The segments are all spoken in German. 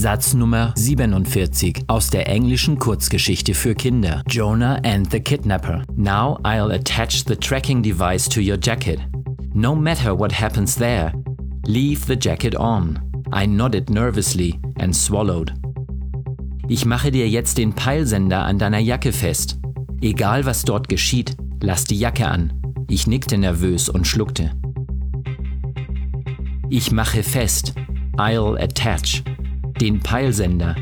Satz Nummer 47 aus der englischen Kurzgeschichte für Kinder Jonah and the Kidnapper. Now I'll attach the tracking device to your jacket. No matter what happens there, leave the jacket on. I nodded nervously and swallowed. Ich mache dir jetzt den Peilsender an deiner Jacke fest. Egal was dort geschieht, lass die Jacke an. Ich nickte nervös und schluckte. Ich mache fest. I'll attach den Peilsender,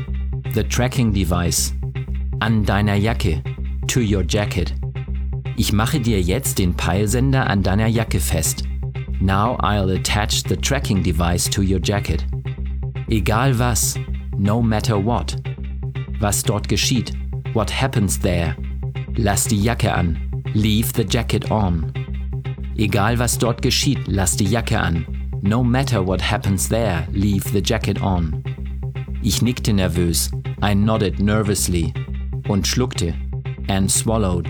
the tracking device, an deiner Jacke, to your jacket. Ich mache dir jetzt den Peilsender an deiner Jacke fest. Now I'll attach the tracking device to your jacket. Egal was, no matter what. Was dort geschieht, what happens there. Lass die Jacke an, leave the jacket on. Egal was dort geschieht, lass die Jacke an. No matter what happens there, leave the jacket on. Ich nickte nervös, I nodded nervously und schluckte and swallowed.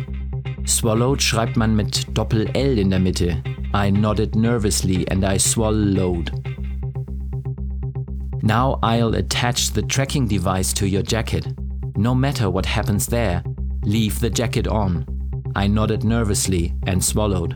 Swallowed schreibt man mit Doppel-L in der Mitte. I nodded nervously and I swallowed. Now I'll attach the tracking device to your jacket. No matter what happens there, leave the jacket on. I nodded nervously and swallowed.